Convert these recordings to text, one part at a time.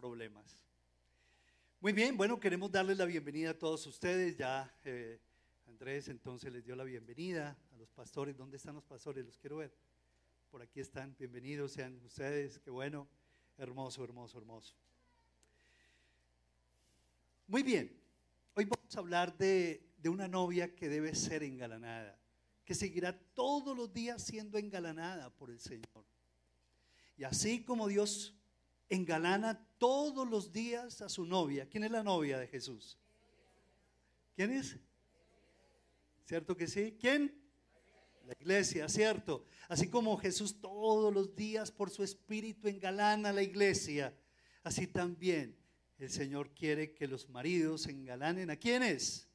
problemas. Muy bien, bueno, queremos darles la bienvenida a todos ustedes. Ya eh, Andrés entonces les dio la bienvenida a los pastores. ¿Dónde están los pastores? Los quiero ver. Por aquí están. Bienvenidos sean ustedes. Qué bueno. Hermoso, hermoso, hermoso. Muy bien. Hoy vamos a hablar de, de una novia que debe ser engalanada, que seguirá todos los días siendo engalanada por el Señor. Y así como Dios engalana todos los días a su novia. ¿Quién es la novia de Jesús? ¿Quién es? ¿Cierto que sí? ¿Quién? La iglesia, ¿cierto? Así como Jesús todos los días por su espíritu engalana a la iglesia, así también el Señor quiere que los maridos engalanen a quiénes?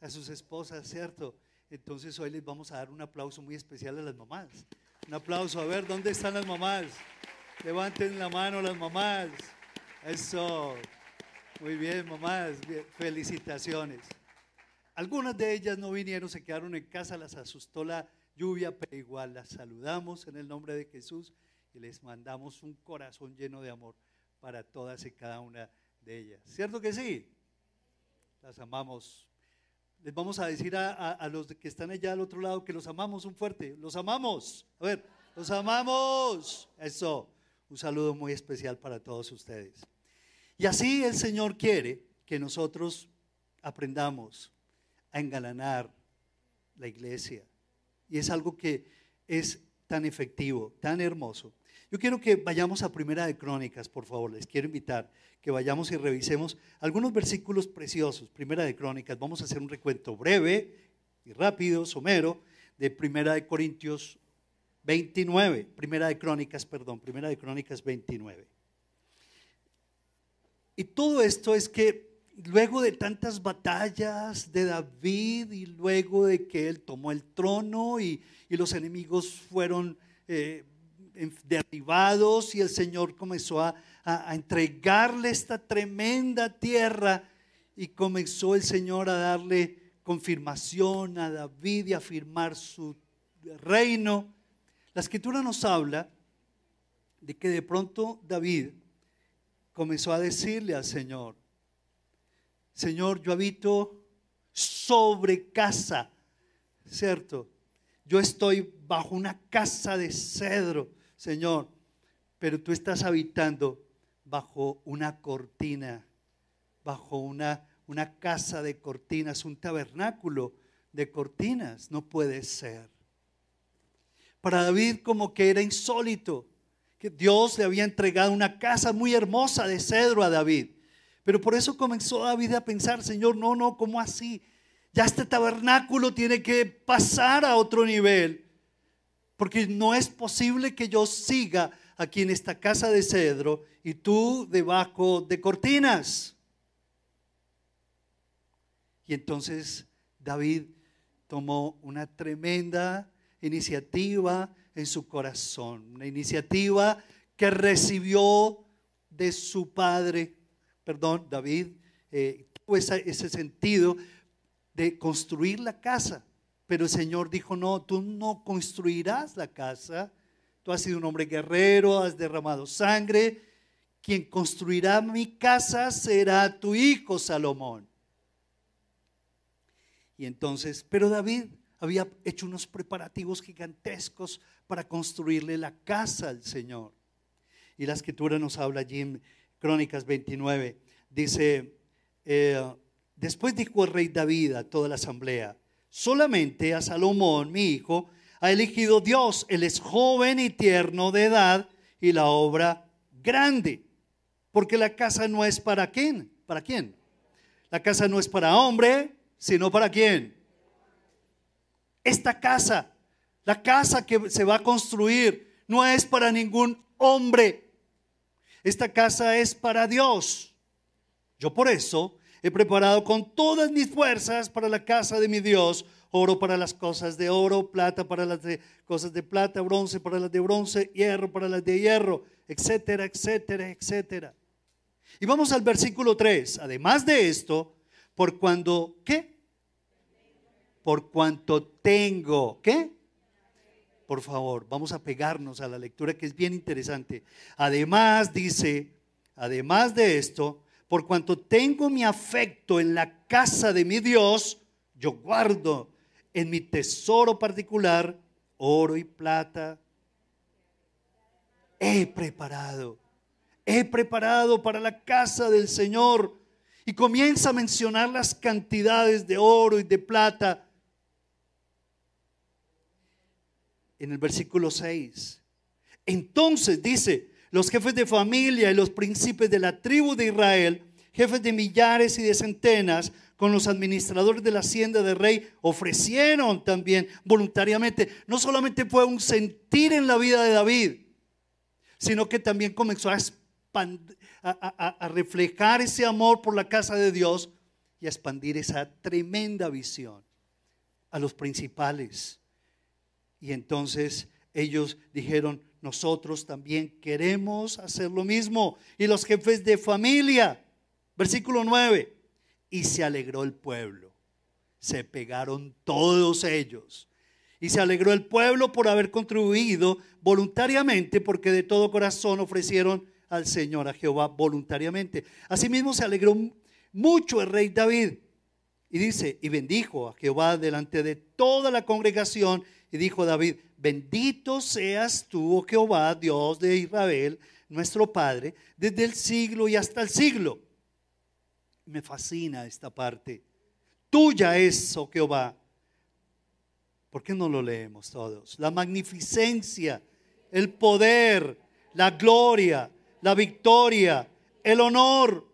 A sus esposas, ¿cierto? Entonces hoy les vamos a dar un aplauso muy especial a las mamás. Un aplauso, a ver, ¿dónde están las mamás? Levanten la mano las mamás. Eso. Muy bien, mamás. Felicitaciones. Algunas de ellas no vinieron, se quedaron en casa, las asustó la lluvia, pero igual las saludamos en el nombre de Jesús y les mandamos un corazón lleno de amor para todas y cada una de ellas. ¿Cierto que sí? Las amamos. Les vamos a decir a, los que están allá al otro lado que los amamos un fuerte. Los amamos. A ver, los amamos. Eso. Un saludo muy especial para todos ustedes. Y así el Señor quiere que nosotros aprendamos a engalanar la iglesia. Y es algo que es tan efectivo, tan hermoso. Yo quiero que vayamos a Primera de Crónicas, por favor. Les quiero invitar que vayamos y revisemos algunos versículos preciosos. Primera de Crónicas. Vamos a hacer un recuento breve y rápido, somero, de Primera de Corintios 29, primera de Crónicas, perdón, primera de Crónicas 29. Y todo esto es que luego de tantas batallas de David y luego de que él tomó el trono y, los enemigos fueron eh, derribados y el Señor comenzó a, a entregarle esta tremenda tierra y comenzó el Señor a darle confirmación a David y a afirmar su reino la escritura nos habla de que de pronto David comenzó a decirle al Señor, Señor, yo habito sobre casa, ¿cierto? Yo estoy bajo una casa de cedro, Señor, pero tú estás habitando bajo una cortina, bajo una, una casa de cortinas, un tabernáculo de cortinas. No puede ser. Para David como que era insólito, que Dios le había entregado una casa muy hermosa de cedro a David. Pero por eso comenzó David a pensar, Señor, no, no, ¿cómo así? Ya este tabernáculo tiene que pasar a otro nivel, porque no es posible que yo siga aquí en esta casa de cedro y tú debajo de cortinas. Y entonces David tomó una tremenda iniciativa en su corazón, una iniciativa que recibió de su padre, perdón, David, eh, tuvo ese sentido de construir la casa. Pero el Señor dijo, no, tú no construirás la casa, tú has sido un hombre guerrero, has derramado sangre, quien construirá mi casa será tu hijo Salomón. Y entonces, pero David había hecho unos preparativos gigantescos para construirle la casa al Señor. Y la escritura nos habla allí en Crónicas 29. Dice, eh, después dijo el rey David a toda la asamblea, solamente a Salomón, mi hijo, ha elegido Dios. Él es joven y tierno de edad y la obra grande. Porque la casa no es para quién. ¿Para quién? La casa no es para hombre, sino para quién esta casa, la casa que se va a construir, no es para ningún hombre. Esta casa es para Dios. Yo por eso he preparado con todas mis fuerzas para la casa de mi Dios oro para las cosas de oro, plata para las de, cosas de plata, bronce para las de bronce, hierro para las de hierro, etcétera, etcétera, etcétera. Y vamos al versículo 3. Además de esto, por cuando, ¿qué? Por cuanto tengo, ¿qué? Por favor, vamos a pegarnos a la lectura que es bien interesante. Además dice, Además de esto, por cuanto tengo mi afecto en la casa de mi Dios, yo guardo en mi tesoro particular oro y plata. He preparado, he preparado para la casa del Señor. Y comienza a mencionar las cantidades de oro y de plata. En el versículo 6. Entonces dice, los jefes de familia y los príncipes de la tribu de Israel, jefes de millares y de centenas, con los administradores de la hacienda del rey, ofrecieron también voluntariamente. No solamente fue un sentir en la vida de David, sino que también comenzó a, a, reflejar ese amor por la casa de Dios y a expandir esa tremenda visión a los principales. Y entonces ellos dijeron, nosotros también queremos hacer lo mismo. Y los jefes de familia, versículo 9, y se alegró el pueblo. Se pegaron todos ellos. Y se alegró el pueblo por haber contribuido voluntariamente, porque de todo corazón ofrecieron al Señor, a Jehová, voluntariamente. Asimismo se alegró mucho el rey David. Y dice, y bendijo a Jehová delante de toda la congregación. Y dijo David, Bendito seas tú, oh Jehová, Dios de Israel, nuestro Padre, desde el siglo y hasta el siglo. Me fascina esta parte. Tuya es, oh Jehová. ¿Por qué no lo leemos todos? La magnificencia, el poder, la gloria, la victoria, el honor,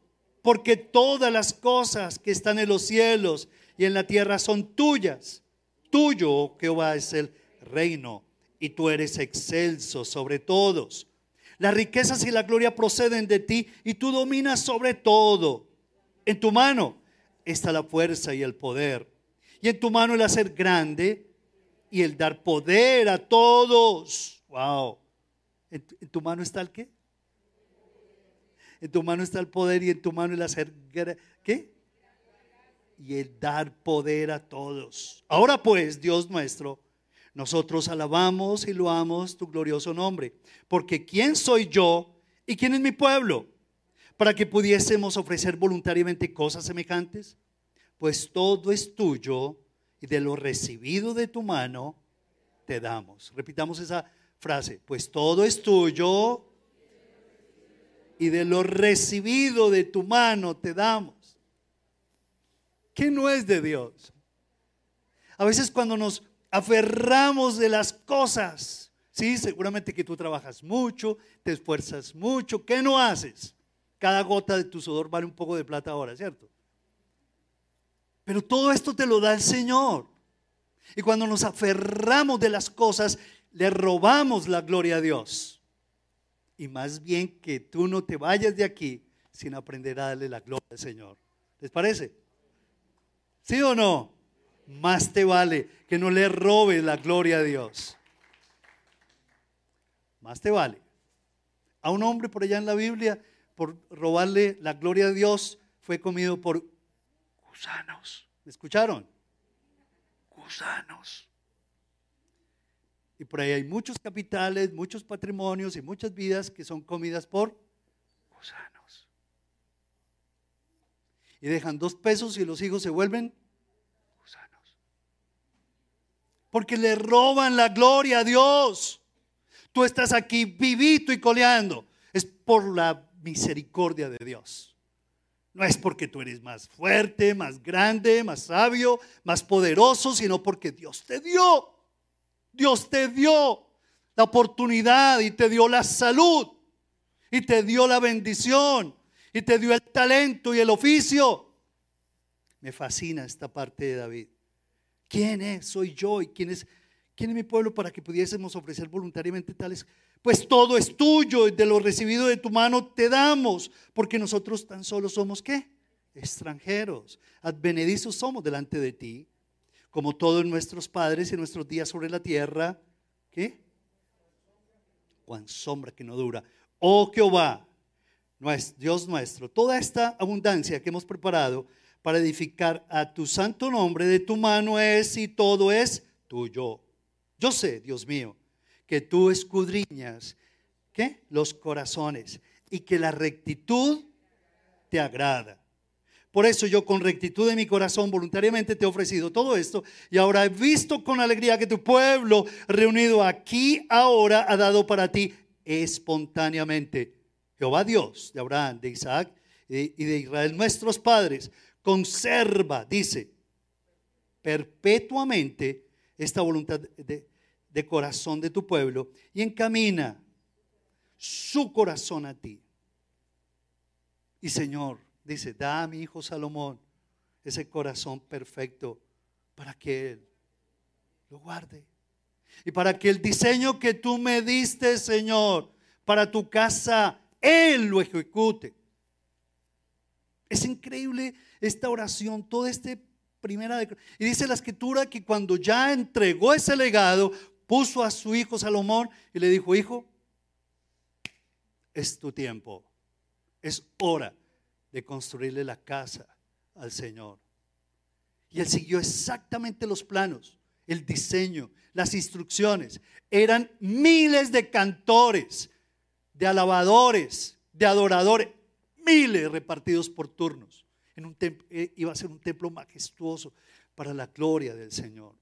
porque todas las cosas que están en los cielos y en la tierra son tuyas. Tuyo, Jehová, es el reino y tú eres excelso sobre todos. Las riquezas y la gloria proceden de ti y tú dominas sobre todo. En tu mano está la fuerza y el poder. Y en tu mano el hacer grande y el dar poder a todos. Wow. ¿En tu, mano está el qué? En tu mano está el poder y en tu mano el hacer ¿qué? Y el dar poder a todos. Ahora pues, Dios nuestro, nosotros alabamos y loamos tu glorioso nombre, porque ¿quién soy yo y quién es mi pueblo? Para que pudiésemos ofrecer voluntariamente cosas semejantes, pues todo es tuyo y de lo recibido de tu mano te damos. Repitamos esa frase, pues todo es tuyo y de lo recibido de tu mano te damos. ¿Qué no es de Dios? A veces cuando nos aferramos de las cosas. Sí, seguramente que tú trabajas mucho, te esfuerzas mucho. ¿Qué no haces? Cada gota de tu sudor vale un poco de plata ahora, ¿cierto? Pero todo esto te lo da el Señor. Y cuando nos aferramos de las cosas, le robamos la gloria a Dios. Y más bien que tú no te vayas de aquí sin aprender a darle la gloria al Señor. ¿Les parece? ¿Sí o no? más te vale que no le robes la gloria a Dios. Más te vale. A un hombre por allá en la Biblia, por robarle la gloria a Dios, fue comido por gusanos. ¿Me escucharon? Gusanos. Y por ahí hay muchos capitales, muchos patrimonios y muchas vidas que son comidas por gusanos. Y dejan dos pesos y los hijos se vuelven porque le roban la gloria a Dios. Tú estás aquí vivito y coleando. Es por la misericordia de Dios. No es porque tú eres más fuerte, más grande, más sabio, más poderoso, sino porque Dios te dio. Dios te dio la oportunidad y te dio la salud y te dio la bendición y te dio el talento y el oficio. Me fascina esta parte de David. ¿Quién es? Soy yo. ¿Y quién es, quién es mi pueblo para que pudiésemos ofrecer voluntariamente tales? Pues todo es tuyo y de lo recibido de tu mano te damos, porque nosotros tan solo somos qué? Extranjeros. Advenedizos somos delante de ti, como todos nuestros padres y nuestros días sobre la tierra. ¿Qué? Cuán sombra que no dura. Oh Jehová, Dios nuestro, toda esta abundancia que hemos preparado para edificar a tu santo nombre, de tu mano es y todo es tuyo. Yo sé, Dios mío, que tú escudriñas ¿qué? los corazones y que la rectitud te agrada. Por eso yo con rectitud de mi corazón voluntariamente te he ofrecido todo esto y ahora he visto con alegría que tu pueblo reunido aquí ahora ha dado para ti espontáneamente. Jehová Dios de Abraham, de Isaac y de Israel, nuestros padres, conserva, dice, perpetuamente esta voluntad de, de corazón de tu pueblo y encamina su corazón a ti. Y Señor, dice, da a mi hijo Salomón ese corazón perfecto para que él lo guarde. Y para que el diseño que tú me diste, Señor, para tu casa, Él lo ejecute. Es increíble esta oración, toda este primera y dice la escritura que cuando ya entregó ese legado, puso a su hijo Salomón y le dijo, hijo, es tu tiempo, es hora de construirle la casa al Señor. Y él siguió exactamente los planos, el diseño, las instrucciones. Eran miles de cantores, de alabadores, de adoradores, miles repartidos por turnos. Eh, iba a ser un templo majestuoso para la gloria del Señor.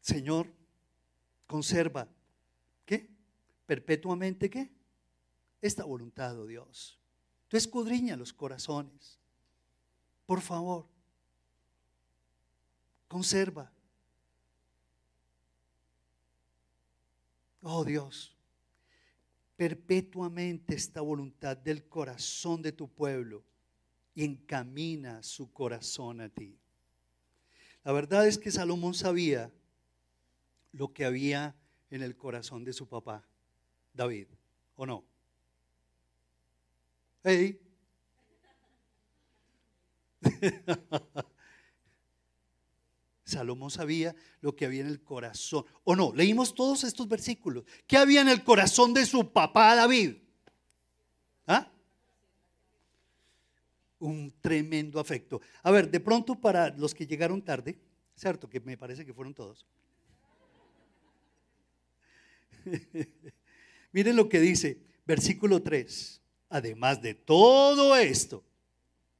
Señor, conserva, ¿qué? Perpetuamente, ¿qué? esta voluntad, oh Dios. Tú escudriña los corazones. Por favor, conserva. Oh Dios, perpetuamente esta voluntad del corazón de tu pueblo y encamina su corazón a ti. La verdad es que Salomón sabía lo que había en el corazón de su papá, David, ¿o no? Hey. Salomón sabía lo que había en el corazón. ¿O no? Leímos todos estos versículos. ¿Qué había en el corazón de su papá David? ¿Ah? Un tremendo afecto. A ver, de pronto para los que llegaron tarde, cierto que me parece que fueron todos. Miren lo que dice, versículo 3. Además de todo esto,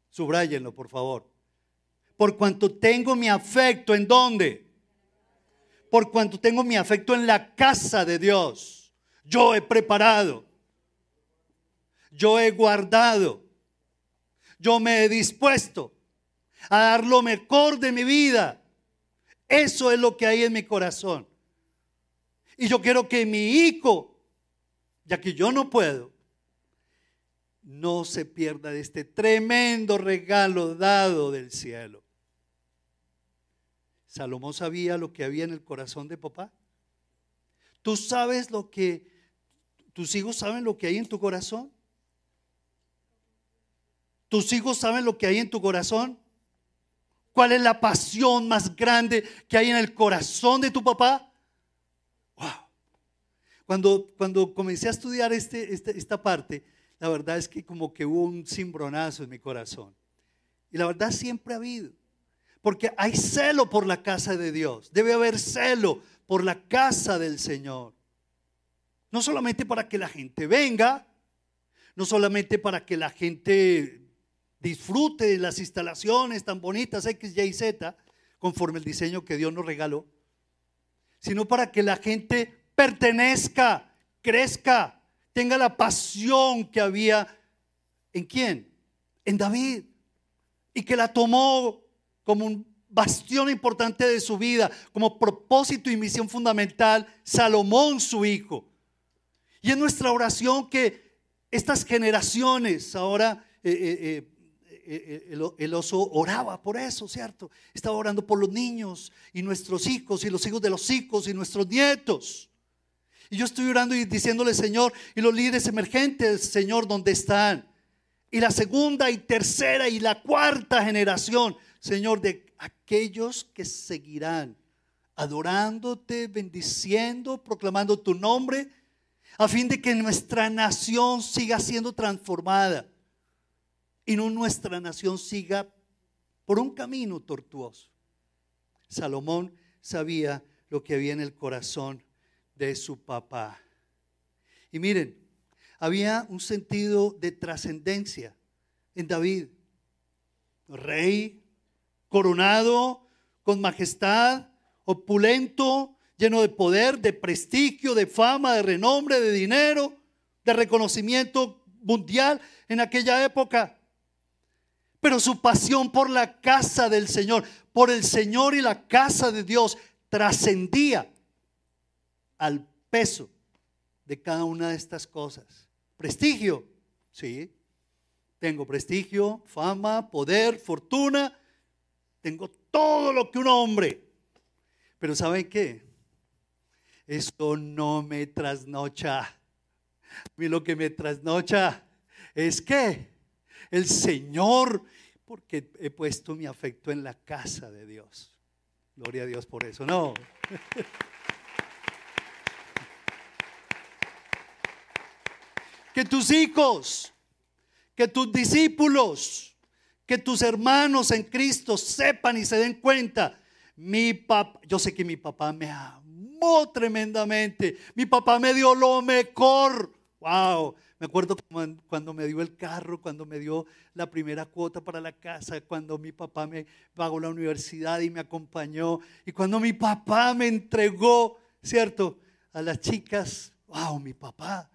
subrayenlo por favor, por cuanto tengo mi afecto en dónde? Por cuanto tengo mi afecto en la casa de Dios. Yo he preparado, yo he guardado, yo me he dispuesto a dar lo mejor de mi vida. Eso es lo que hay en mi corazón. Y yo quiero que mi hijo, ya que yo no puedo, no se pierda de este tremendo regalo dado del cielo. Salomón sabía lo que había en el corazón de papá. ¿Tú sabes lo que, tus hijos saben lo que hay en tu corazón? ¿Tus hijos saben lo que hay en tu corazón? ¿Cuál es la pasión más grande que hay en el corazón de tu papá? Wow. Cuando, cuando comencé a estudiar este, este esta parte, la verdad es que como que hubo un cimbronazo en mi corazón. Y la verdad siempre ha habido. Porque hay celo por la casa de Dios. Debe haber celo por la casa del Señor. No solamente para que la gente venga, no solamente para que la gente disfrute de las instalaciones tan bonitas X, Y, Z, conforme el diseño que Dios nos regaló, sino para que la gente pertenezca, crezca, tenga la pasión que había en quién? En David. Y que la tomó como un bastión importante de su vida, como propósito y misión fundamental, Salomón su hijo. Y en nuestra oración que estas generaciones, ahora eh, eh, eh, el, el, oso oraba por eso, ¿cierto? Estaba orando por los niños y nuestros hijos y los hijos de los hijos y nuestros nietos. Y yo estoy orando y diciéndole, Señor, y los líderes emergentes, Señor, ¿dónde están? Y la segunda y tercera y la cuarta generación, Señor, de aquellos que seguirán adorándote, bendiciendo, proclamando tu nombre, a fin de que nuestra nación siga siendo transformada y no nuestra nación siga por un camino tortuoso. Salomón sabía lo que había en el corazón de su papá. Y miren, había un sentido de trascendencia en David. Rey, coronado, con majestad, opulento, lleno de poder, de prestigio, de fama, de renombre, de dinero, de reconocimiento mundial en aquella época. Pero su pasión por la casa del Señor, por el Señor y la casa de Dios, trascendía al peso de cada una de estas cosas. Prestigio, sí. Tengo prestigio, fama, poder, fortuna. Tengo todo lo que un hombre. Pero ¿saben qué? Esto no me trasnocha. A mí lo que me trasnocha es que el Señor, porque he puesto mi afecto en la casa de Dios. Gloria a Dios por eso, no. que tus hijos, que tus discípulos, que tus hermanos en Cristo sepan y se den cuenta. Mi papá, yo sé que mi papá me amó tremendamente. Mi papá me dio lo mejor. Wow. Me acuerdo cuando me dio el carro, cuando me dio la primera cuota para la casa, cuando mi papá me pagó la universidad y me acompañó, y cuando mi papá me entregó, ¿cierto? A las chicas, wow, mi papá.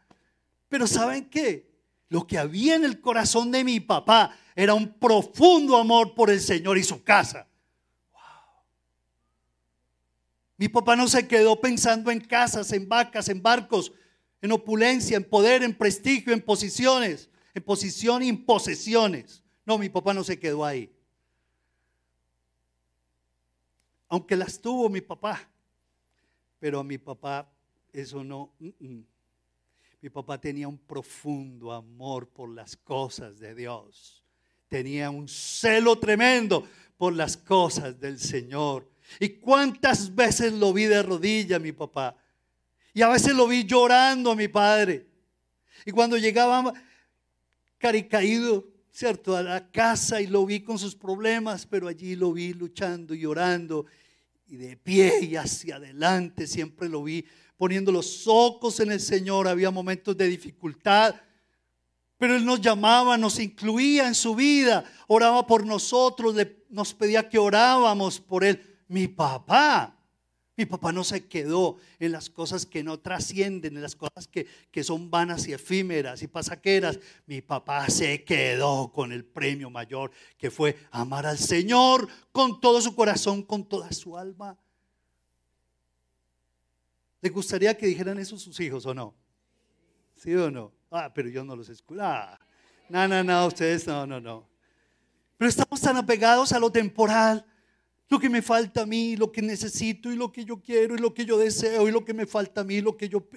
Pero ¿saben qué? Lo que había en el corazón de mi papá era un profundo amor por el Señor y su casa. Wow. Mi papá no se quedó pensando en casas, en vacas, en barcos en opulencia, en poder, en prestigio, en posiciones, en posición y en posesiones. No, mi papá no se quedó ahí. Aunque las tuvo mi papá, pero a mi papá eso no. Mi papá tenía un profundo amor por las cosas de Dios. Tenía un celo tremendo por las cosas del Señor. ¿Y cuántas veces lo vi de rodilla mi papá? Y a veces lo vi llorando a mi padre. Y cuando llegaba caricaído, ¿cierto? A la casa y lo vi con sus problemas, pero allí lo vi luchando y llorando y de pie y hacia adelante. Siempre lo vi poniendo los ojos en el Señor. Había momentos de dificultad, pero Él nos llamaba, nos incluía en su vida, oraba por nosotros, nos pedía que orábamos por Él. Mi papá mi papá no se quedó en las cosas que no trascienden, en las cosas que, son vanas y efímeras y pasaqueras. Mi papá se quedó con el premio mayor, que fue amar al Señor con todo su corazón, con toda su alma. ¿Le gustaría que dijeran eso sus hijos o no? ¿Sí o no? Ah, pero yo no los escucho. Ah, no, no, no, ustedes no, no, no. Pero estamos tan apegados a lo temporal lo que me falta a mí, lo que necesito y lo que yo quiero y lo que yo deseo y lo que me falta a mí, lo que yo...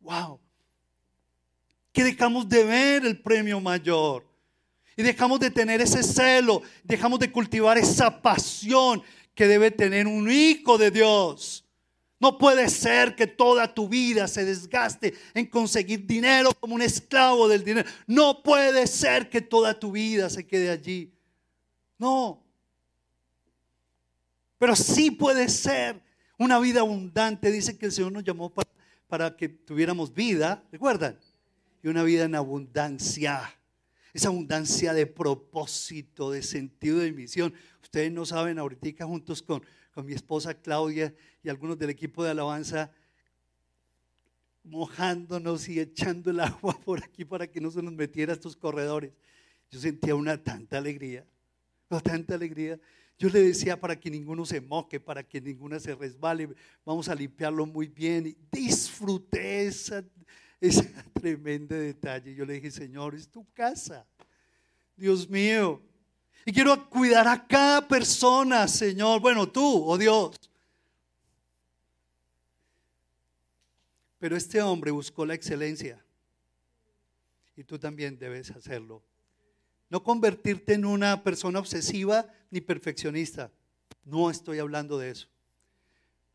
¡Wow! Que dejamos de ver el premio mayor. Y dejamos de tener ese celo, dejamos de cultivar esa pasión que debe tener un hijo de Dios. No puede ser que toda tu vida se desgaste en conseguir dinero como un esclavo del dinero. No puede ser que toda tu vida se quede allí. No, pero sí puede ser una vida abundante. Dice que el Señor nos llamó para, que tuviéramos vida, ¿recuerdan? Y una vida en abundancia. Esa abundancia de propósito, de sentido de misión. Ustedes no saben, ahorita juntos con, con mi esposa Claudia y algunos del equipo de alabanza, mojándonos y echando el agua por aquí para que no se nos metiera estos corredores. Yo sentía una tanta alegría, una tanta alegría. Yo le decía para que ninguno se moque, para que ninguna se resbale, vamos a limpiarlo muy bien. Y disfruté esa, ese tremendo detalle. Yo le dije, Señor, es tu casa. Dios mío. Y quiero cuidar a cada persona, Señor. Bueno, tú, oh Dios. Pero este hombre buscó la excelencia. Y tú también debes hacerlo. No convertirte en una persona obsesiva ni perfeccionista. No estoy hablando de eso.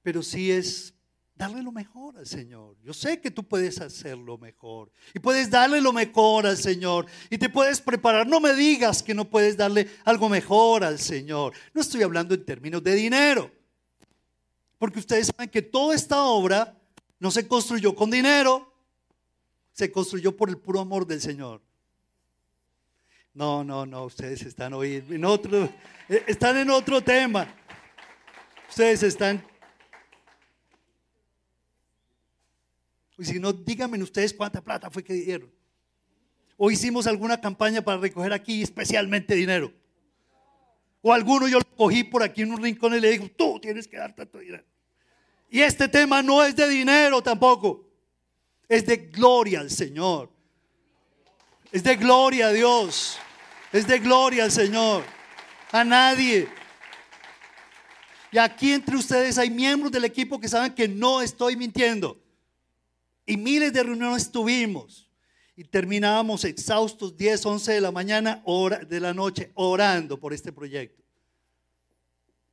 Pero sí es darle lo mejor al Señor. Yo sé que tú puedes hacerlo mejor. Y puedes darle lo mejor al Señor. Y te puedes preparar. No me digas que no puedes darle algo mejor al Señor. No estoy hablando en términos de dinero. Porque ustedes saben que toda esta obra no se construyó con dinero. se construyó por el puro amor del Señor. No, no, no, ustedes están hoy en otro, eh, están en otro tema. Ustedes están... Y si no, díganme ustedes cuánta plata fue que dieron. O hicimos alguna campaña para recoger aquí especialmente dinero. O alguno yo lo cogí por aquí en un rincón y le digo, tú tienes que dar tanto dinero. Y este tema no es de dinero tampoco. Es de gloria al Señor. Es de gloria a Dios. Es de gloria al Señor. A nadie. Y aquí entre ustedes hay miembros del equipo que saben que no estoy mintiendo. Y miles de reuniones tuvimos. Y terminábamos exhaustos 10, 11 de la mañana, hora de la noche, orando por este proyecto.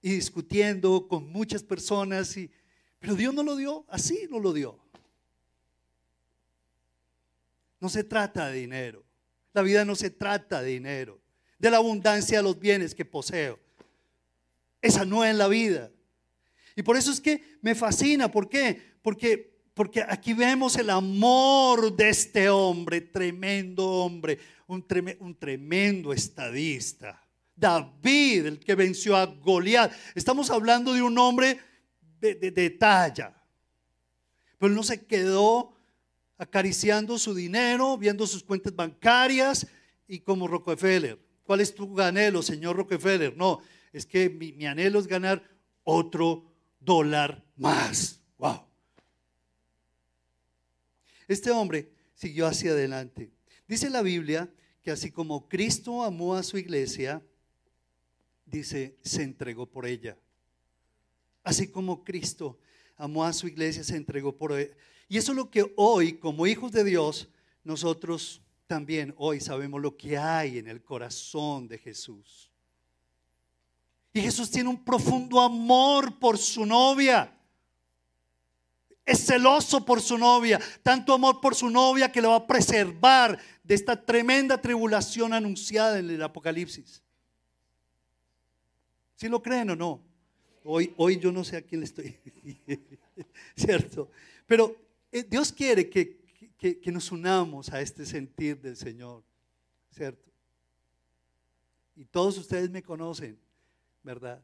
Y discutiendo con muchas personas. Y, pero Dios no lo dio, así no lo dio. No se trata de dinero. La vida no se trata de dinero, de la abundancia de los bienes que poseo. Esa no es la vida. Y por eso es que me fascina. ¿Por qué? Porque, porque aquí vemos el amor de este hombre, tremendo hombre, un, tremendo estadista. David, el que venció a Goliat. Estamos hablando de un hombre de, de talla. Pero no se quedó acariciando su dinero, viendo sus cuentas bancarias y como Rockefeller. ¿Cuál es tu anhelo, señor Rockefeller? No, es que mi, anhelo es ganar otro dólar más. Wow. Este hombre siguió hacia adelante. Dice la Biblia que así como Cristo amó a su iglesia, dice, se entregó por ella. Así como Cristo amó a su iglesia, se entregó por ella. Y eso es lo que hoy, como hijos de Dios, nosotros también hoy sabemos lo que hay en el corazón de Jesús. Y Jesús tiene un profundo amor por su novia. Es celoso por su novia, tanto amor por su novia que le va a preservar de esta tremenda tribulación anunciada en el Apocalipsis. ¿Si lo creen o no? Hoy, hoy yo no sé a quién le estoy, ¿cierto? Pero eh, Dios quiere que, que, nos unamos a este sentir del Señor, ¿cierto? Y todos ustedes me conocen, ¿verdad?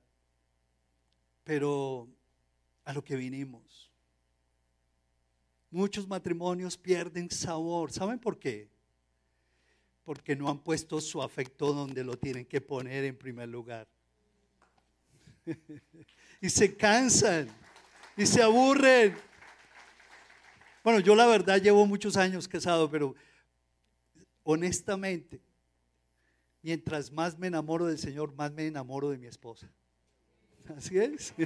Pero a lo que vinimos. Muchos matrimonios pierden sabor. ¿Saben por qué? Porque no han puesto su afecto donde lo tienen que poner en primer lugar. y se cansan y se aburren bueno, yo la verdad llevo muchos años casado, pero honestamente, mientras más me enamoro del Señor, más me enamoro de mi esposa. Así es.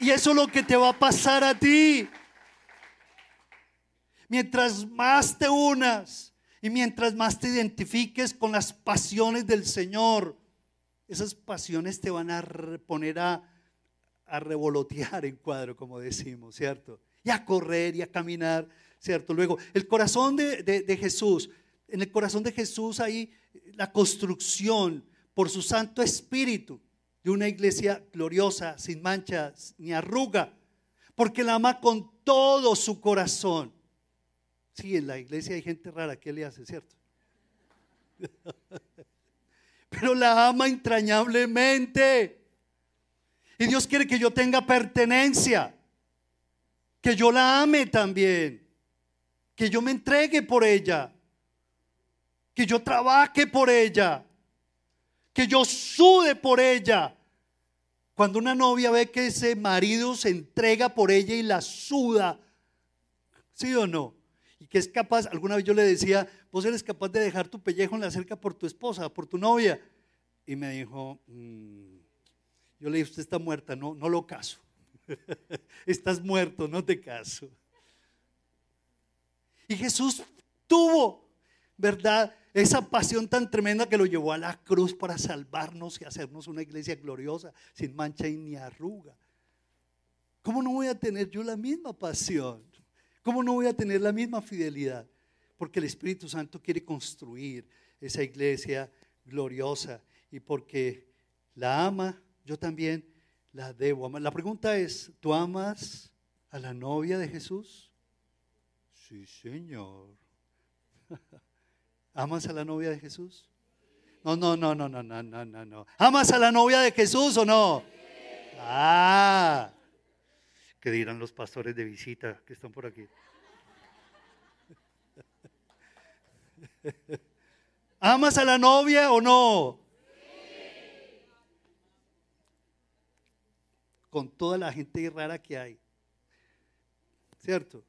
Y eso es lo que te va a pasar a ti. Mientras más te unas y mientras más te identifiques con las pasiones del Señor, esas pasiones te van a poner a, a revolotear en cuadro, como decimos, ¿cierto? y a correr y a caminar, ¿cierto? Luego, el corazón de, Jesús, en el corazón de Jesús hay la construcción por su Santo Espíritu de una iglesia gloriosa, sin manchas ni arruga, porque la ama con todo su corazón. Sí, en la iglesia hay gente rara, ¿qué le hace, cierto? Pero la ama entrañablemente. Y Dios quiere que yo tenga pertenencia que yo la ame también, que yo me entregue por ella, que yo trabaje por ella, que yo sude por ella. Cuando una novia ve que ese marido se entrega por ella y la suda, ¿sí o no? Que es capaz, alguna vez yo le decía, vos eres capaz de dejar tu pellejo en la cerca por tu esposa, por tu novia. Y me dijo, mm". yo le dije, usted está muerta, no, no lo caso. Estás muerto, no te caso. Y Jesús tuvo, ¿verdad? Esa pasión tan tremenda que lo llevó a la cruz para salvarnos y hacernos una iglesia gloriosa, sin mancha ni arruga. ¿Cómo no voy a tener yo la misma pasión? ¿Cómo no voy a tener la misma fidelidad? Porque el Espíritu Santo quiere construir esa iglesia gloriosa y porque la ama, yo también la debo amar. La pregunta es, ¿tú amas a la novia de Jesús? Sí, Señor. ¿Amas a la novia de Jesús? No, no, no, no, no, no, no, no, ¿Amas a la novia de Jesús o no? Ah, ¿Qué dirán los pastores de visita que están por aquí? ¿Amas a la novia o no? Con toda la gente rara que hay. ¿Cierto?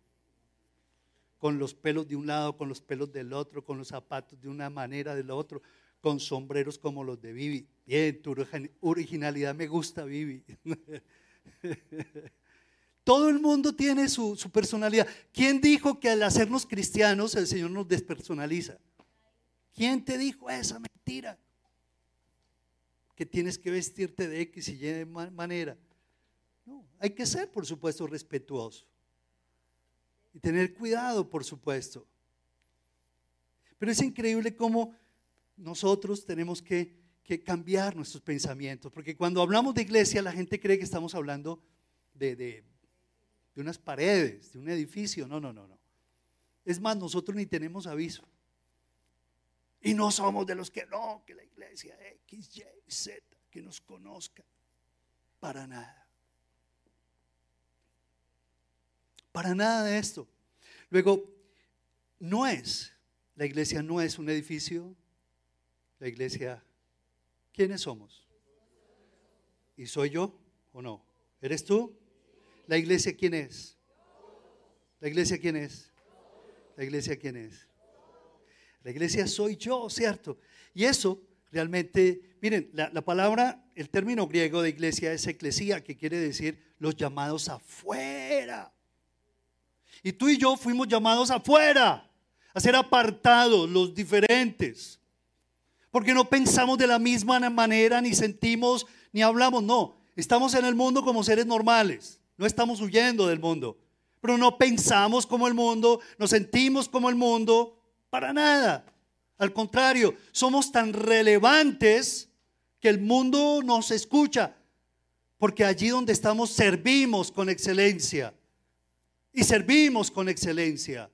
Con los pelos de un lado, con los pelos del otro, con los zapatos de una manera, del otro, con sombreros como los de Vivi. Bien, tu originalidad me gusta, Vivi. Todo el mundo tiene su, su, personalidad. ¿Quién dijo que al hacernos cristianos el Señor nos despersonaliza? ¿Quién te dijo esa mentira? Que tienes que vestirte de X y Y manera. No, hay que ser, por supuesto, respetuoso. Y tener cuidado, por supuesto. Pero es increíble cómo nosotros tenemos que, que cambiar nuestros pensamientos. Porque cuando hablamos de iglesia, la gente cree que estamos hablando de, de, de unas paredes, de un edificio. No, no, no, no. Es más, nosotros ni tenemos aviso. Y no somos de los que no, que la iglesia X, Y, Z, que nos conozca. Para nada. Para nada de esto. Luego, no es, la iglesia no es un edificio. La iglesia, ¿quiénes somos? ¿Y soy yo o no? ¿Eres tú? ¿La iglesia quién es? ¿La iglesia quién es? ¿La iglesia quién es? La iglesia soy yo, ¿cierto? Y eso realmente, miren, la, palabra, el término griego de iglesia es eclesía, que quiere decir los llamados afuera. Y tú y yo fuimos llamados afuera, a ser apartados, los diferentes. Porque no pensamos de la misma manera, ni sentimos, ni hablamos, no. Estamos en el mundo como seres normales, no estamos huyendo del mundo. Pero no pensamos como el mundo, nos sentimos como el mundo, para nada. Al contrario, somos tan relevantes que el mundo nos escucha, porque allí donde estamos servimos con excelencia. Y servimos con excelencia.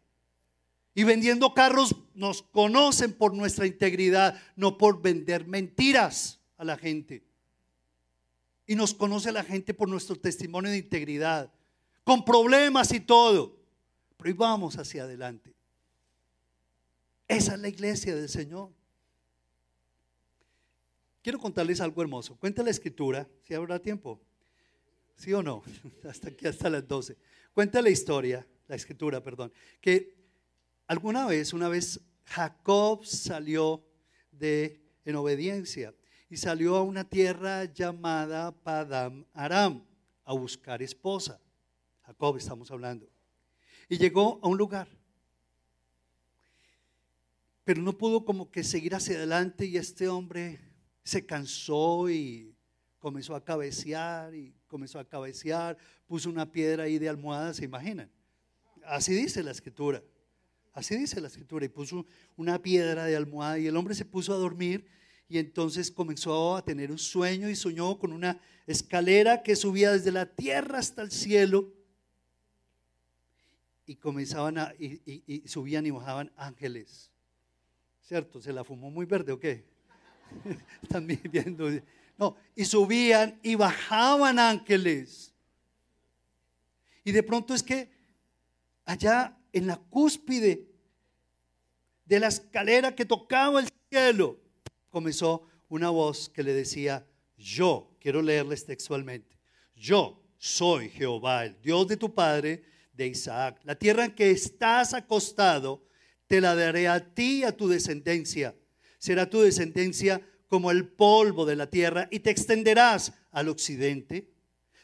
Y vendiendo carros nos conocen por nuestra integridad, no por vender mentiras a la gente. Y nos conoce la gente por nuestro testimonio de integridad, con problemas y todo. Pero vamos hacia adelante. Esa es la iglesia del Señor. Quiero contarles algo hermoso. Cuenta la escritura, si habrá tiempo. ¿Sí o no? Hasta aquí, hasta las 12. Cuenta la historia, la escritura, perdón, que alguna vez, una vez Jacob salió de en obediencia y salió a una tierra llamada Padam Aram a buscar esposa. Jacob estamos hablando. Y llegó a un lugar pero no pudo como que seguir hacia adelante y este hombre se cansó y comenzó a cabecear y comenzó a cabecear, puso una piedra ahí de almohada, ¿se imaginan? Así dice la escritura, así dice la escritura, y puso una piedra de almohada y el hombre se puso a dormir y entonces comenzó a tener un sueño y soñó con una escalera que subía desde la tierra hasta el cielo y comenzaban a, y subían y bajaban ángeles ¿Cierto? ¿Se la fumó muy verde o qué? Están viendo. No, y subían y bajaban ángeles. Y de pronto es que allá en la cúspide de la escalera que tocaba el cielo, comenzó una voz que le decía, yo, quiero leerles textualmente, yo soy Jehová, el Dios de tu Padre, de Isaac. La tierra en que estás acostado te la daré a ti y a tu descendencia. Será tu descendencia como el polvo de la tierra y te extenderás al occidente,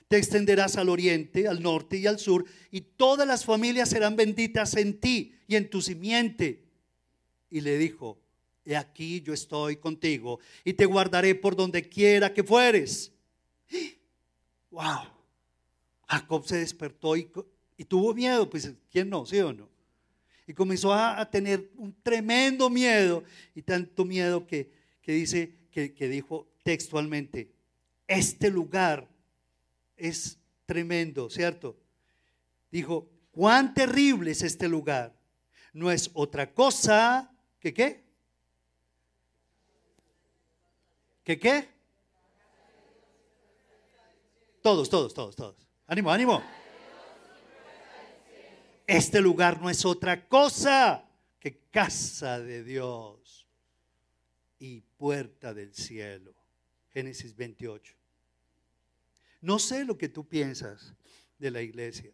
te extenderás al oriente, al norte y al sur, y todas las familias serán benditas en ti y en tu simiente. Y le dijo, he aquí yo estoy contigo y te guardaré por donde quiera que fueres. ¡Wow! Jacob se despertó y, tuvo miedo, pues ¿quién no? ¿Sí o no? Y comenzó a, tener un tremendo miedo, y tanto miedo que, dice, que, que dijo textualmente, este lugar es tremendo, ¿cierto? Dijo, cuán terrible es este lugar. No es otra cosa que qué. ¿Qué qué? Todos, todos, todos, todos. Ánimo, ánimo. Este lugar no es otra cosa que casa de Dios y puerta del cielo. Génesis 28. No sé lo que tú piensas de la iglesia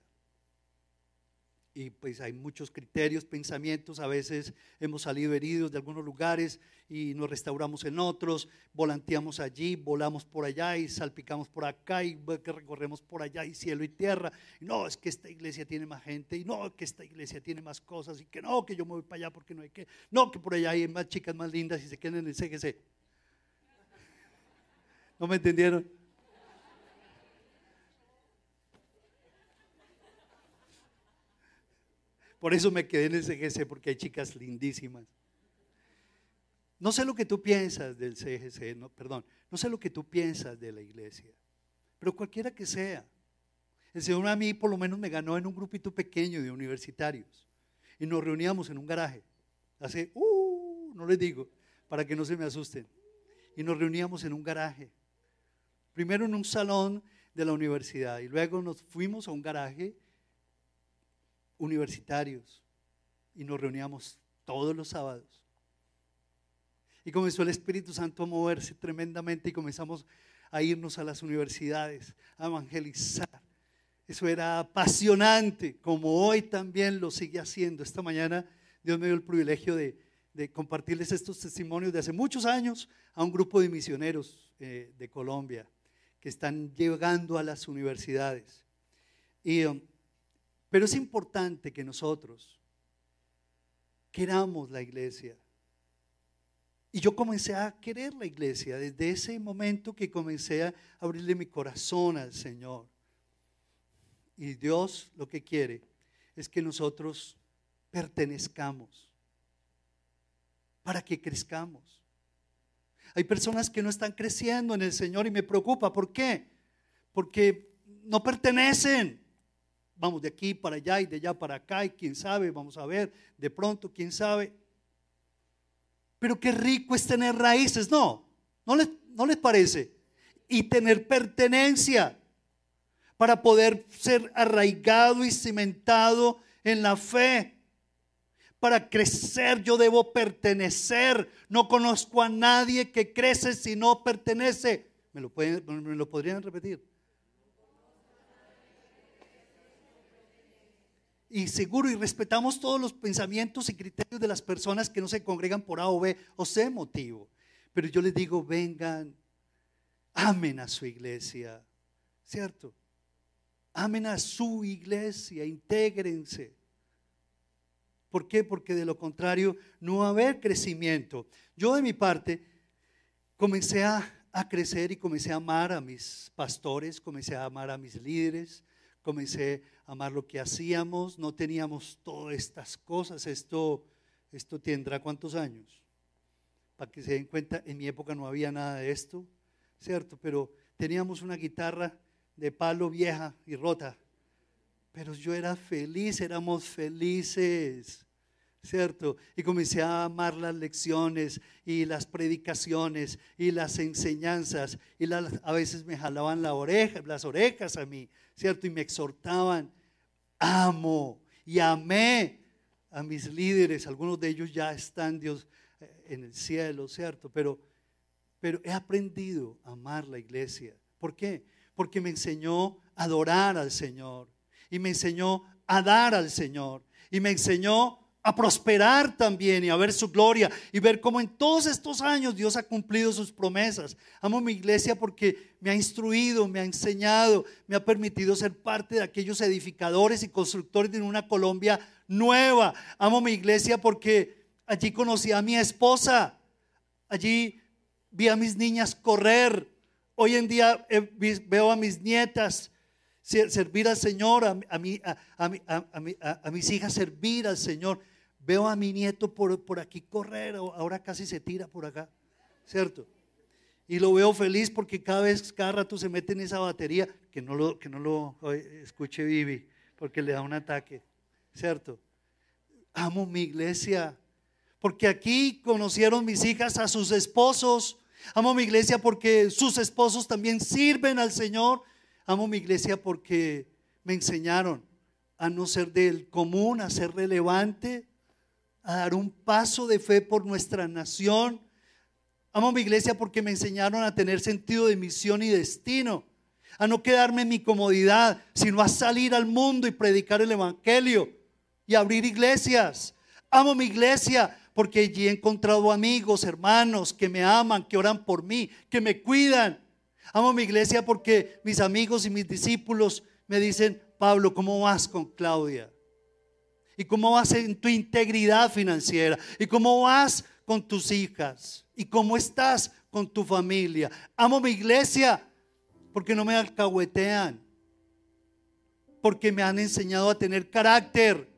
y pues hay muchos criterios, pensamientos, a veces hemos salido heridos de algunos lugares y nos restauramos en otros, volanteamos allí, volamos por allá y salpicamos por acá y recorremos por allá y cielo y tierra. No, es que esta iglesia tiene más gente y no, que esta iglesia tiene más cosas y que no, que yo me voy para allá porque no hay que, no, que por allá hay más chicas más lindas y se quedan en el CGC. ¿No me entendieron? Por eso me quedé en el CGC, porque hay chicas lindísimas. No sé lo que tú piensas del CGC, no, perdón, no sé lo que tú piensas de la iglesia, pero cualquiera que sea. El Señor a mí por lo menos me ganó en un grupito pequeño de universitarios y nos reuníamos en un garaje. Hace, uh, no les digo, para que no se me asusten. Y nos reuníamos en un garaje. Primero en un salón de la universidad y luego nos fuimos a un garaje universitarios y nos reuníamos todos los sábados. Y comenzó el Espíritu Santo a moverse tremendamente y comenzamos a irnos a las universidades, a evangelizar. Eso era apasionante, como hoy también lo sigue haciendo. Esta mañana Dios me dio el privilegio de, compartirles estos testimonios de hace muchos años a un grupo de misioneros eh, de Colombia que están llegando a las universidades. Y um, pero es importante que nosotros queramos la iglesia. Y yo comencé a querer la iglesia desde ese momento que comencé a abrirle mi corazón al Señor. Y Dios lo que quiere es que nosotros pertenezcamos para que crezcamos. Hay personas que no están creciendo en el Señor y me preocupa. ¿Por qué? Porque no pertenecen vamos de aquí para allá y de allá para acá y quién sabe, vamos a ver, de pronto, quién sabe. Pero qué rico es tener raíces, no, no les, no les parece. Y tener pertenencia para poder ser arraigado y cimentado en la fe. Para crecer yo debo pertenecer. No conozco a nadie que crece si no pertenece. ¿Me lo, pueden, me lo podrían repetir? Y seguro y respetamos todos los pensamientos y criterios de las personas que no se congregan por A o B o C motivo. Pero yo les digo, vengan, amen a su iglesia, ¿cierto? Amen a su iglesia, intégrense. ¿Por qué? Porque de lo contrario no va a haber crecimiento. Yo de mi parte comencé a, a crecer y comencé a amar a mis pastores, comencé a amar a mis líderes, comencé amar lo que hacíamos, no teníamos todas estas cosas, esto, esto tendrá cuántos años, para que se den cuenta, en mi época no había nada de esto, ¿cierto? Pero teníamos una guitarra de palo vieja y rota, pero yo era feliz, éramos felices. ¿cierto? Y comencé a amar las lecciones y las predicaciones y las enseñanzas y a veces me jalaban la oreja, las orejas a mí, ¿cierto? Y me exhortaban. Amo y amé a mis líderes, algunos de ellos ya están Dios eh, en el cielo, ¿cierto? Pero, pero he aprendido a amar la iglesia. ¿Por qué? Porque me enseñó a adorar al Señor y me enseñó a dar al Señor y me enseñó a prosperar también y a ver su gloria y ver cómo en todos estos años Dios ha cumplido sus promesas. Amo mi iglesia porque me ha instruido, me ha enseñado, me ha permitido ser parte de aquellos edificadores y constructores de una Colombia nueva. Amo mi iglesia porque allí conocí a mi esposa, allí vi a mis niñas correr, hoy en día veo a mis nietas servir al Señor, a, mis hijas servir al Señor. Veo a mi nieto por, por aquí correr, ahora casi se tira por acá, ¿cierto? Y lo veo feliz porque cada vez, cada rato se mete en esa batería, que no lo, que no lo escuche Vivi, porque le da un ataque. ¿cierto? Amo mi iglesia, porque aquí conocieron mis hijas a sus esposos. Amo mi iglesia porque sus esposos también sirven al Señor. Amo mi iglesia porque me enseñaron a no ser del común, a ser relevante, a dar un paso de fe por nuestra nación. Amo mi iglesia porque me enseñaron a tener sentido de misión y destino, a no quedarme en mi comodidad, sino a salir al mundo y predicar el Evangelio y abrir iglesias. Amo mi iglesia porque allí he encontrado amigos, hermanos que me aman, que oran por mí, que me cuidan. Amo mi iglesia porque mis amigos y mis discípulos me dicen, Pablo, ¿cómo vas con Claudia? ¿Y cómo vas en tu integridad financiera? ¿Y cómo vas con tus hijas? ¿Y cómo estás con tu familia? Amo mi iglesia porque no me alcahuetean, porque me han enseñado a tener carácter.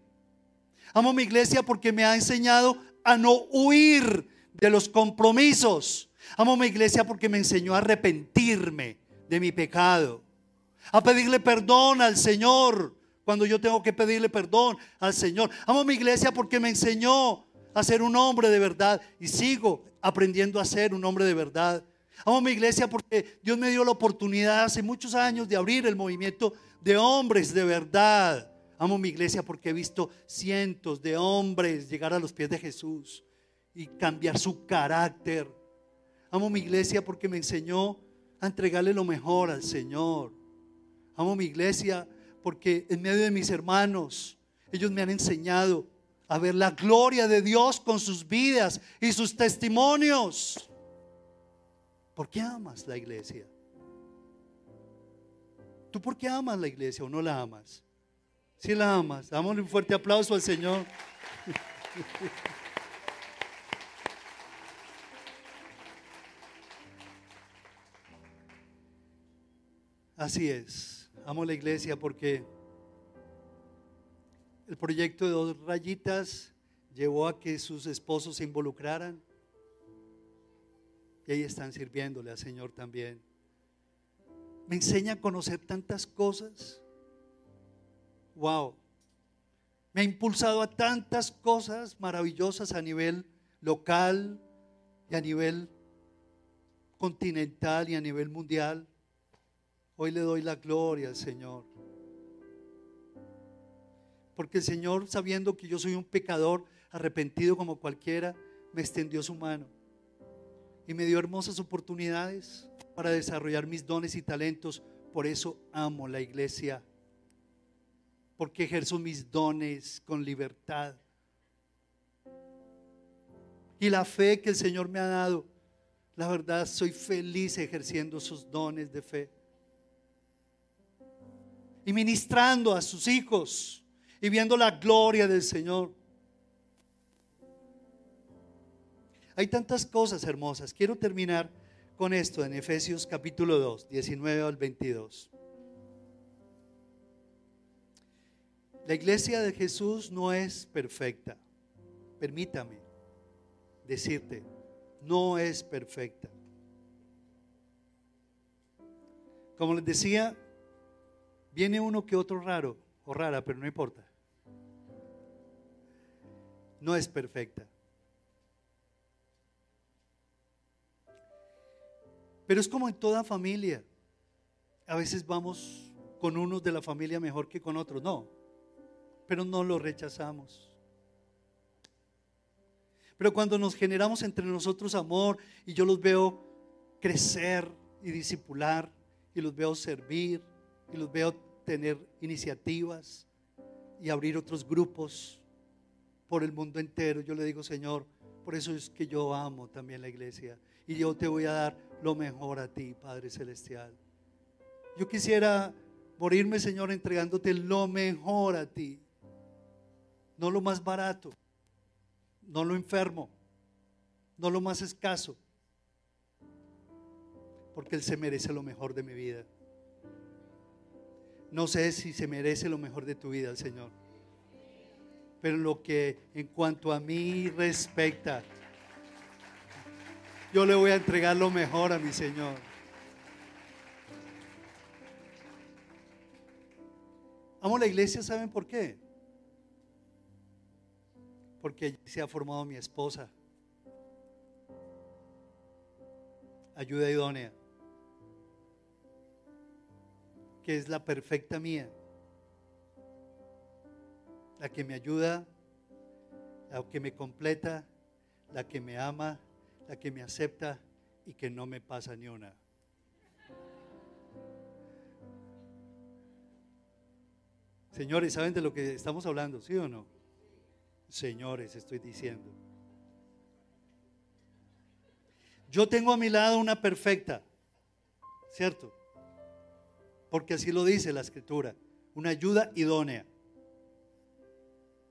Amo mi iglesia porque me ha enseñado a no huir de los compromisos. Amo mi iglesia porque me enseñó a arrepentirme de mi pecado a pedirle perdón al Señor cuando yo tengo que pedirle perdón al Señor. Amo mi iglesia porque me enseñó a ser un hombre de verdad y sigo aprendiendo a ser un hombre de verdad. Amo mi iglesia porque Dios me dio la oportunidad hace muchos años de abrir el movimiento de hombres de verdad. Amo mi iglesia porque he visto cientos de hombres llegar a los pies de Jesús y cambiar su carácter. Amo mi iglesia porque me enseñó a entregarle lo mejor al Señor. Amo mi iglesia porque en medio de mis hermanos, ellos me han enseñado a ver la gloria de Dios con sus vidas y sus testimonios. ¿Por qué amas la iglesia? ¿Tú por qué amas la iglesia o no la amas? Si la amas, damos un fuerte aplauso al Señor. Así es. Amo la iglesia porque el proyecto de dos rayitas llevó a que sus esposos se involucraran y ahí están sirviéndole al Señor también. Me enseña a conocer tantas cosas. Wow. Me ha impulsado a tantas cosas maravillosas a nivel local y a nivel continental y a nivel mundial. Hoy le doy la gloria al Señor. Porque el Señor, sabiendo que yo soy un pecador arrepentido como cualquiera, me extendió su mano y me dio hermosas oportunidades para desarrollar mis dones y talentos. Por eso amo la iglesia, porque ejerzo mis dones con libertad. Y la fe que el Señor me ha dado, la verdad, soy feliz ejerciendo sus dones de fe y ministrando a sus hijos y viendo la gloria del Señor. Hay tantas cosas hermosas. Quiero terminar con esto en Efesios capítulo 2, 19 al 22. La iglesia de Jesús no es perfecta. Permítame decirte, no es perfecta. Como les decía, Viene uno que otro raro o rara, pero no importa. No es perfecta. Pero es como en toda familia. A veces vamos con unos de la familia mejor que con otros. No, pero no lo rechazamos. Pero cuando nos generamos entre nosotros amor y yo los veo crecer y disipular y los veo servir y los veo tener iniciativas y abrir otros grupos por el mundo entero. Yo le digo, Señor, por eso es que yo amo también la iglesia y yo te voy a dar lo mejor a ti, Padre Celestial. Yo quisiera morirme, Señor, entregándote lo mejor a ti, no lo más barato, no lo enfermo, no lo más escaso, porque Él se merece lo mejor de mi vida. No sé si se merece lo mejor de tu vida Señor. Pero lo que en cuanto a mí respecta, yo le voy a entregar lo mejor a mi Señor. Amo la iglesia, ¿saben por qué? porque se ha formado mi esposa. Ayuda idónea, que es la perfecta mía, la que me ayuda, la que me completa, la que me ama, la que me acepta y que no me pasa ni una. Señores, ¿saben de lo que estamos hablando? ¿Sí o no? Señores, estoy diciendo. Yo tengo a mi lado una perfecta, ¿cierto? Porque así lo dice la escritura, una ayuda idónea.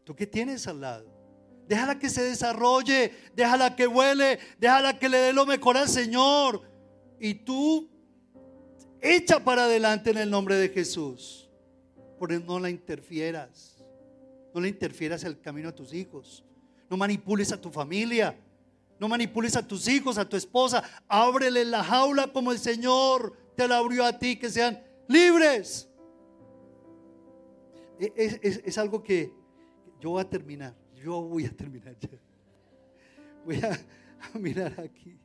¿Tú qué tienes al lado? Déjala que se desarrolle, déjala que huele, déjala que le dé lo mejor al Señor. Y tú echa para adelante en el nombre de Jesús. Por eso no la interfieras. No le interfieras el camino a tus hijos. No manipules a tu familia. No manipules a tus hijos, a tu esposa. Ábrele la jaula como el Señor te la abrió a ti, que sean libres. E, es, algo que yo voy a terminar. Yo voy a terminar ya. Voy a, a mirar aquí.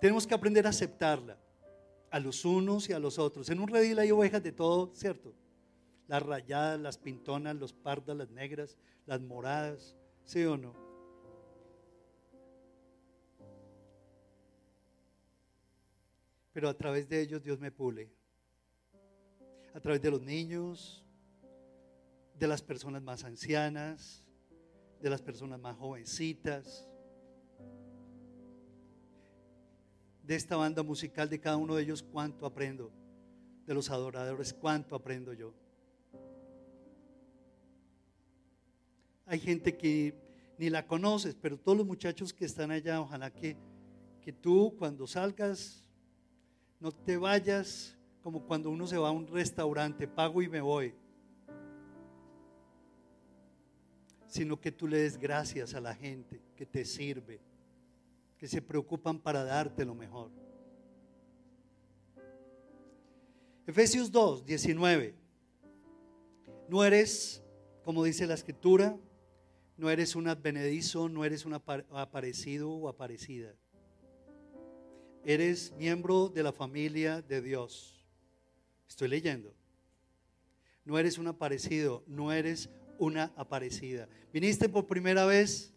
Tenemos que aprender a aceptarla a los unos y a los otros. En un redil hay ovejas de todo, ¿cierto? Las rayadas, las pintonas, los pardas, las negras, las moradas, ¿sí o no? Pero a través de ellos Dios me pule. A través de los niños, de las personas más ancianas, de las personas más jovencitas, de esta banda musical, de cada uno de ellos, cuánto aprendo. De los adoradores, cuánto aprendo yo. Hay gente que ni la conoces, pero todos los muchachos que están allá, ojalá que, que tú cuando salgas no te vayas como cuando uno se va a un restaurante, pago y me voy, sino que tú le des gracias a la gente que te sirve, que se preocupan para darte lo mejor. Efesios 2, 19. No eres, como dice la escritura, no eres un advenedizo, no eres un aparecido o aparecida. Eres miembro de la familia de Dios. Estoy leyendo. No eres un aparecido, no eres una aparecida. ¿Viniste por primera vez?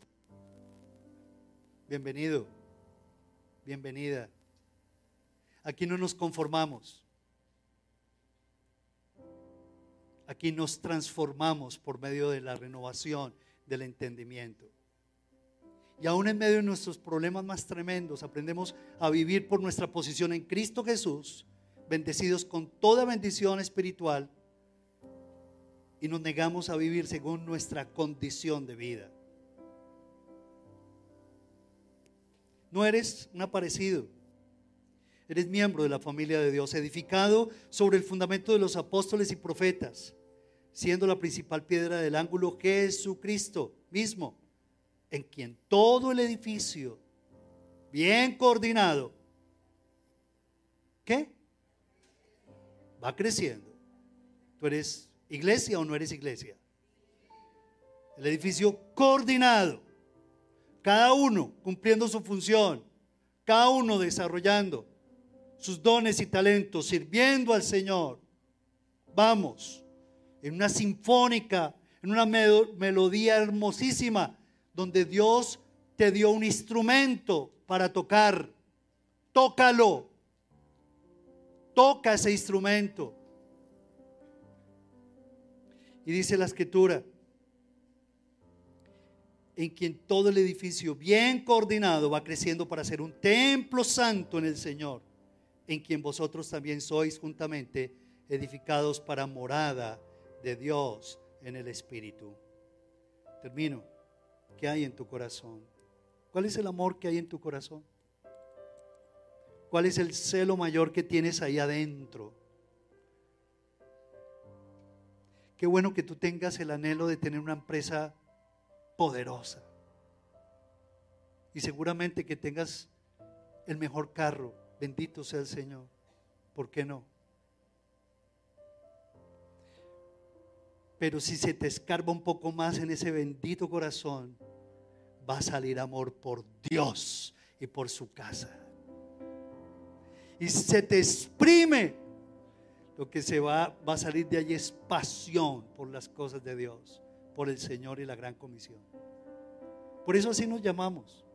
Bienvenido. Bienvenida. Aquí no nos conformamos. Aquí nos transformamos por medio de la renovación del entendimiento. Y aún en medio de nuestros problemas más tremendos, aprendemos a vivir por nuestra posición en Cristo Jesús, bendecidos con toda bendición espiritual, y nos negamos a vivir según nuestra condición de vida. No eres un aparecido, eres miembro de la familia de Dios, edificado sobre el fundamento de los apóstoles y profetas siendo la principal piedra del ángulo Jesucristo mismo, en quien todo el edificio, bien coordinado, ¿qué? Va creciendo. ¿Tú eres iglesia o no eres iglesia? El edificio coordinado, cada uno cumpliendo su función, cada uno desarrollando sus dones y talentos, sirviendo al Señor. Vamos en una sinfónica, en una melodía hermosísima, donde Dios te dio un instrumento para tocar. Tócalo. Toca ese instrumento. Y dice la escritura, en quien todo el edificio bien coordinado va creciendo para ser un templo santo en el Señor, en quien vosotros también sois juntamente edificados para morada de Dios en el Espíritu. Termino. ¿Qué hay en tu corazón? ¿Cuál es el amor que hay en tu corazón? ¿Cuál es el celo mayor que tienes ahí adentro? Qué bueno que tú tengas el anhelo de tener una empresa poderosa. Y seguramente que tengas el mejor carro. Bendito sea el Señor. ¿Por qué no? Pero si se te escarba un poco más en ese bendito corazón, va a salir amor por Dios y por su casa. Y se te exprime, lo que se va, va a salir de allí es pasión por las cosas de Dios, por el Señor y la gran comisión. Por eso así nos llamamos.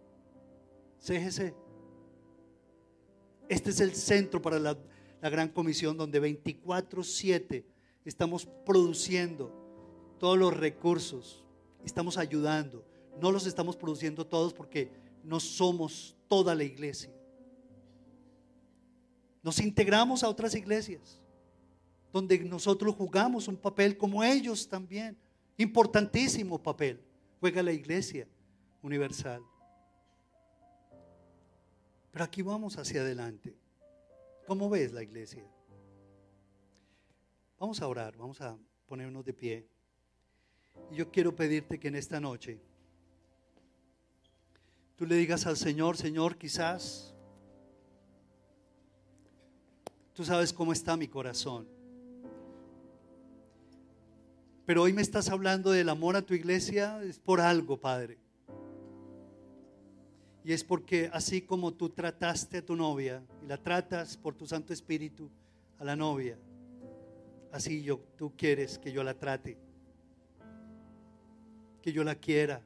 CGC. Este es el centro para la, la gran comisión donde 24/7 estamos produciendo todos los recursos, estamos ayudando. No los estamos produciendo todos porque no somos toda la iglesia. Nos integramos a otras iglesias donde nosotros jugamos un papel como ellos también. Importantísimo papel juega la iglesia universal. Pero aquí vamos hacia adelante. ¿Cómo ves la iglesia? Vamos a orar, vamos a ponernos de pie. Y yo quiero pedirte que en esta noche tú le digas al Señor, Señor, quizás tú sabes cómo está mi corazón. Pero hoy me estás hablando del amor a tu iglesia, es por algo, Padre. Y es porque así como tú trataste a tu novia y la tratas por tu Santo Espíritu a la novia, así yo, tú quieres que yo la trate, que yo la quiera,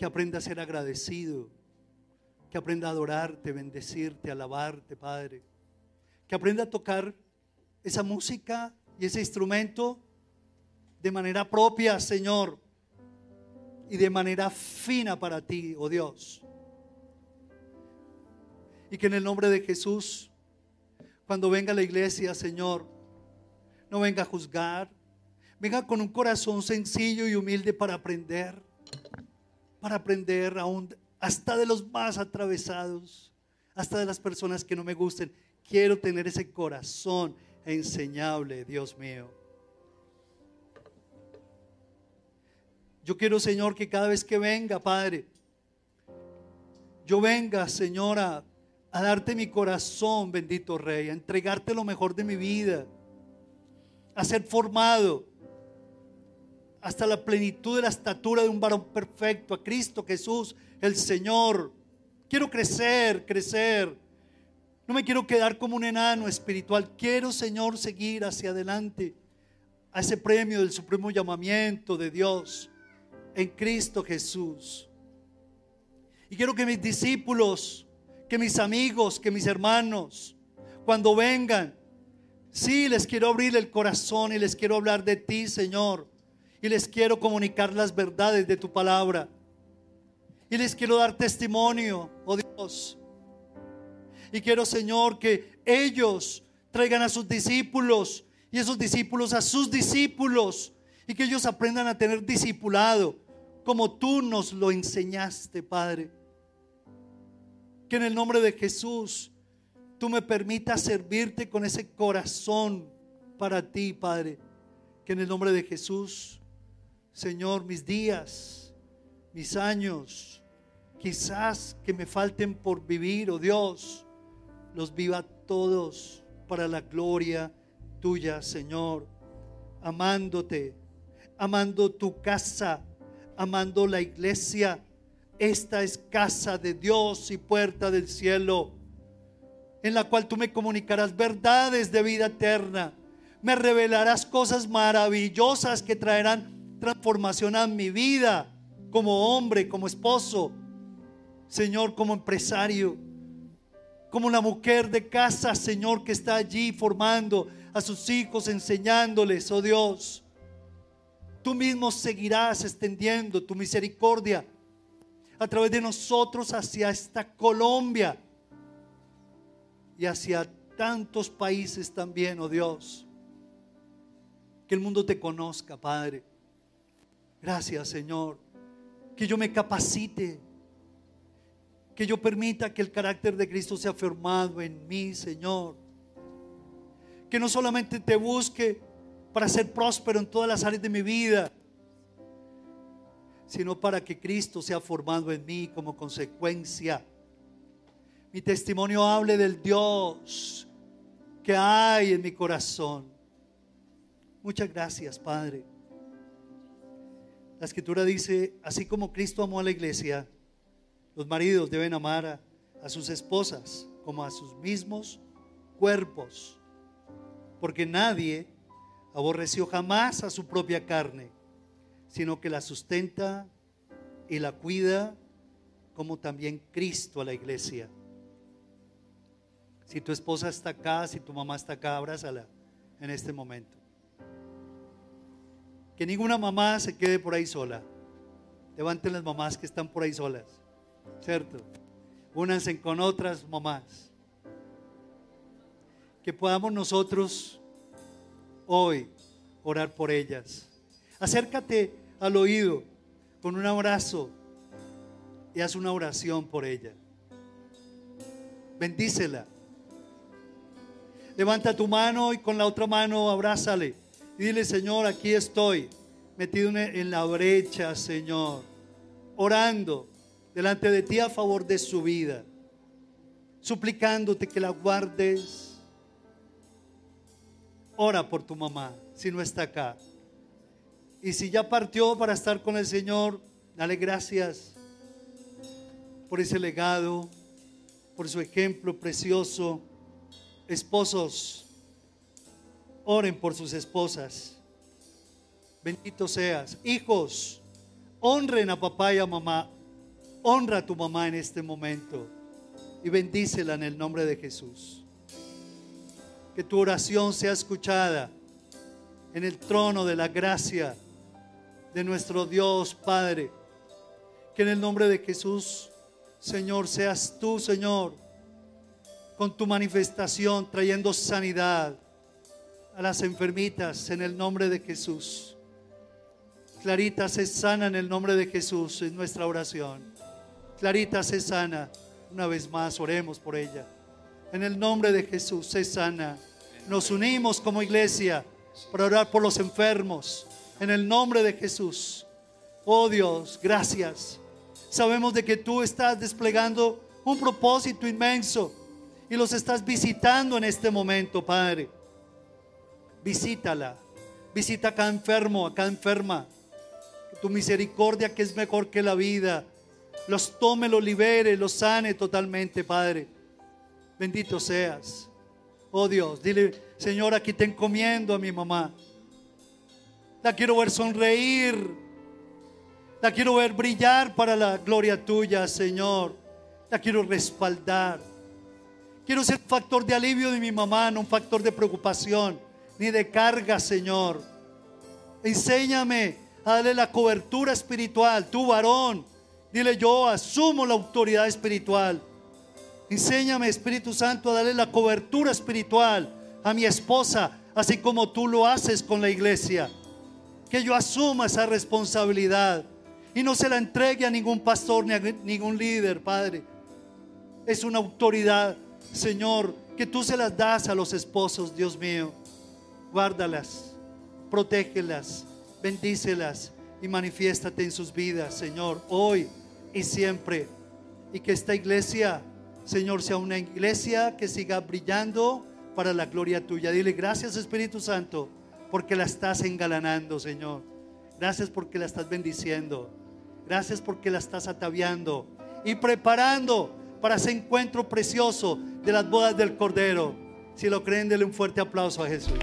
que aprenda a ser agradecido, que aprenda a adorarte, bendecirte, alabarte, Padre, que aprenda a tocar esa música y ese instrumento de manera propia, Señor, y de manera fina para ti, oh Dios. Y que en el nombre de Jesús, cuando venga a la iglesia, Señor, no venga a juzgar, venga con un corazón sencillo y humilde para aprender, para aprender aún hasta de los más atravesados, hasta de las personas que no me gusten. Quiero tener ese corazón enseñable, Dios mío. Yo quiero, Señor, que cada vez que venga, Padre, yo venga, Señora, a darte mi corazón, bendito Rey, a entregarte lo mejor de mi vida, a ser formado hasta la plenitud de la estatura de un varón perfecto, a Cristo Jesús, el Señor. Quiero crecer, crecer. No me quiero quedar como un enano espiritual. Quiero, Señor, seguir hacia adelante a ese premio del supremo llamamiento de Dios en Cristo Jesús. Y quiero que mis discípulos que mis amigos, que mis hermanos, cuando vengan, sí les quiero abrir el corazón y les quiero hablar de ti, Señor. Y les quiero comunicar las verdades de tu palabra. Y les quiero dar testimonio, oh Dios. Y quiero, Señor, que ellos traigan a sus discípulos y esos discípulos a sus discípulos. Y que ellos aprendan a tener discipulado como tú nos lo enseñaste, Padre. Que en el nombre de Jesús tú me permitas servirte con ese corazón para ti, Padre. Que en el nombre de Jesús, Señor, mis días, mis años, quizás que me falten por vivir, oh Dios, los viva todos para la gloria tuya, Señor, amándote, amando tu casa, amando la iglesia esta es casa de Dios y puerta del cielo, en la cual tú me comunicarás verdades de vida eterna. Me revelarás cosas maravillosas que traerán transformación a mi vida como hombre, como esposo, Señor, como empresario, como la mujer de casa, Señor, que está allí formando a sus hijos, enseñándoles, oh Dios. Tú mismo seguirás extendiendo tu misericordia a través de nosotros hacia esta Colombia y hacia tantos países también, oh Dios. Que el mundo te conozca, Padre. Gracias, Señor. Que yo me capacite. Que yo permita que el carácter de Cristo sea formado en mí, Señor. Que no solamente te busque para ser próspero en todas las áreas de mi vida, sino para que Cristo sea formado en mí como consecuencia. Mi testimonio hable del Dios que hay en mi corazón. Muchas gracias, Padre. La escritura dice, así como Cristo amó a la iglesia, los maridos deben amar a, sus esposas como a sus mismos cuerpos, porque nadie aborreció jamás a su propia carne, sino que la sustenta y la cuida como también Cristo a la iglesia. Si tu esposa está acá, si tu mamá está acá, abrázala en este momento. Que ninguna mamá se quede por ahí sola. Levanten las mamás que están por ahí solas, ¿cierto? Únanse con otras mamás. Que podamos nosotros hoy orar por ellas. Acércate al oído con un abrazo y haz una oración por ella. Bendícela. Levanta tu mano y con la otra mano abrázale. Y dile, Señor, aquí estoy, metido en la brecha, Señor, orando delante de ti a favor de su vida, suplicándote que la guardes. Ora por tu mamá, si no está acá. Y si ya partió para estar con el Señor, dale gracias por ese legado, por su ejemplo precioso. Esposos, oren por sus esposas. Bendito seas. Hijos, honren a papá y a mamá. Honra a tu mamá en este momento y bendícela en el nombre de Jesús. Que tu oración sea escuchada en el trono de la gracia de nuestro Dios Padre. Que en el nombre de Jesús, Señor, seas tú, Señor, con tu manifestación trayendo sanidad a las enfermitas en el nombre de Jesús. Clarita se sana en el nombre de Jesús en nuestra oración. Clarita se sana. Una vez más, oremos por ella. En el nombre de Jesús se sana. Nos unimos como iglesia para orar por los enfermos en el nombre de Jesús. Oh Dios, gracias. Sabemos de que tú estás desplegando un propósito inmenso y los estás visitando en este momento, Padre. Visítala. Visita acá enfermo, acá enferma. tu misericordia que es mejor que la vida, los tome, los libere, los sane totalmente, Padre. Bendito seas. Oh Dios, dile, Señor, aquí te encomiendo a mi mamá. La quiero ver sonreír. La quiero ver brillar para la gloria tuya, Señor. La quiero respaldar. Quiero ser factor de alivio de mi mamá, no un factor de preocupación ni de carga, Señor. Enséñame a darle la cobertura espiritual, tu varón. Dile yo asumo la autoridad espiritual. Enséñame, Espíritu Santo, a darle la cobertura espiritual a mi esposa, así como tú lo haces con la iglesia que yo asuma esa responsabilidad y no se la entregue a ningún pastor ni a ningún líder, Padre. Es una autoridad, Señor, que tú se las das a los esposos, Dios mío. Guárdalas, protégelas, bendícelas y manifiéstate en sus vidas, Señor, hoy y siempre. Y que esta iglesia, Señor, sea una iglesia que siga brillando para la gloria tuya. Dile gracias, Espíritu Santo porque la estás engalanando, Señor. Gracias porque la estás bendiciendo. Gracias porque la estás ataviando y preparando para ese encuentro precioso de las bodas del Cordero. Si lo creen, denle un fuerte aplauso a Jesús.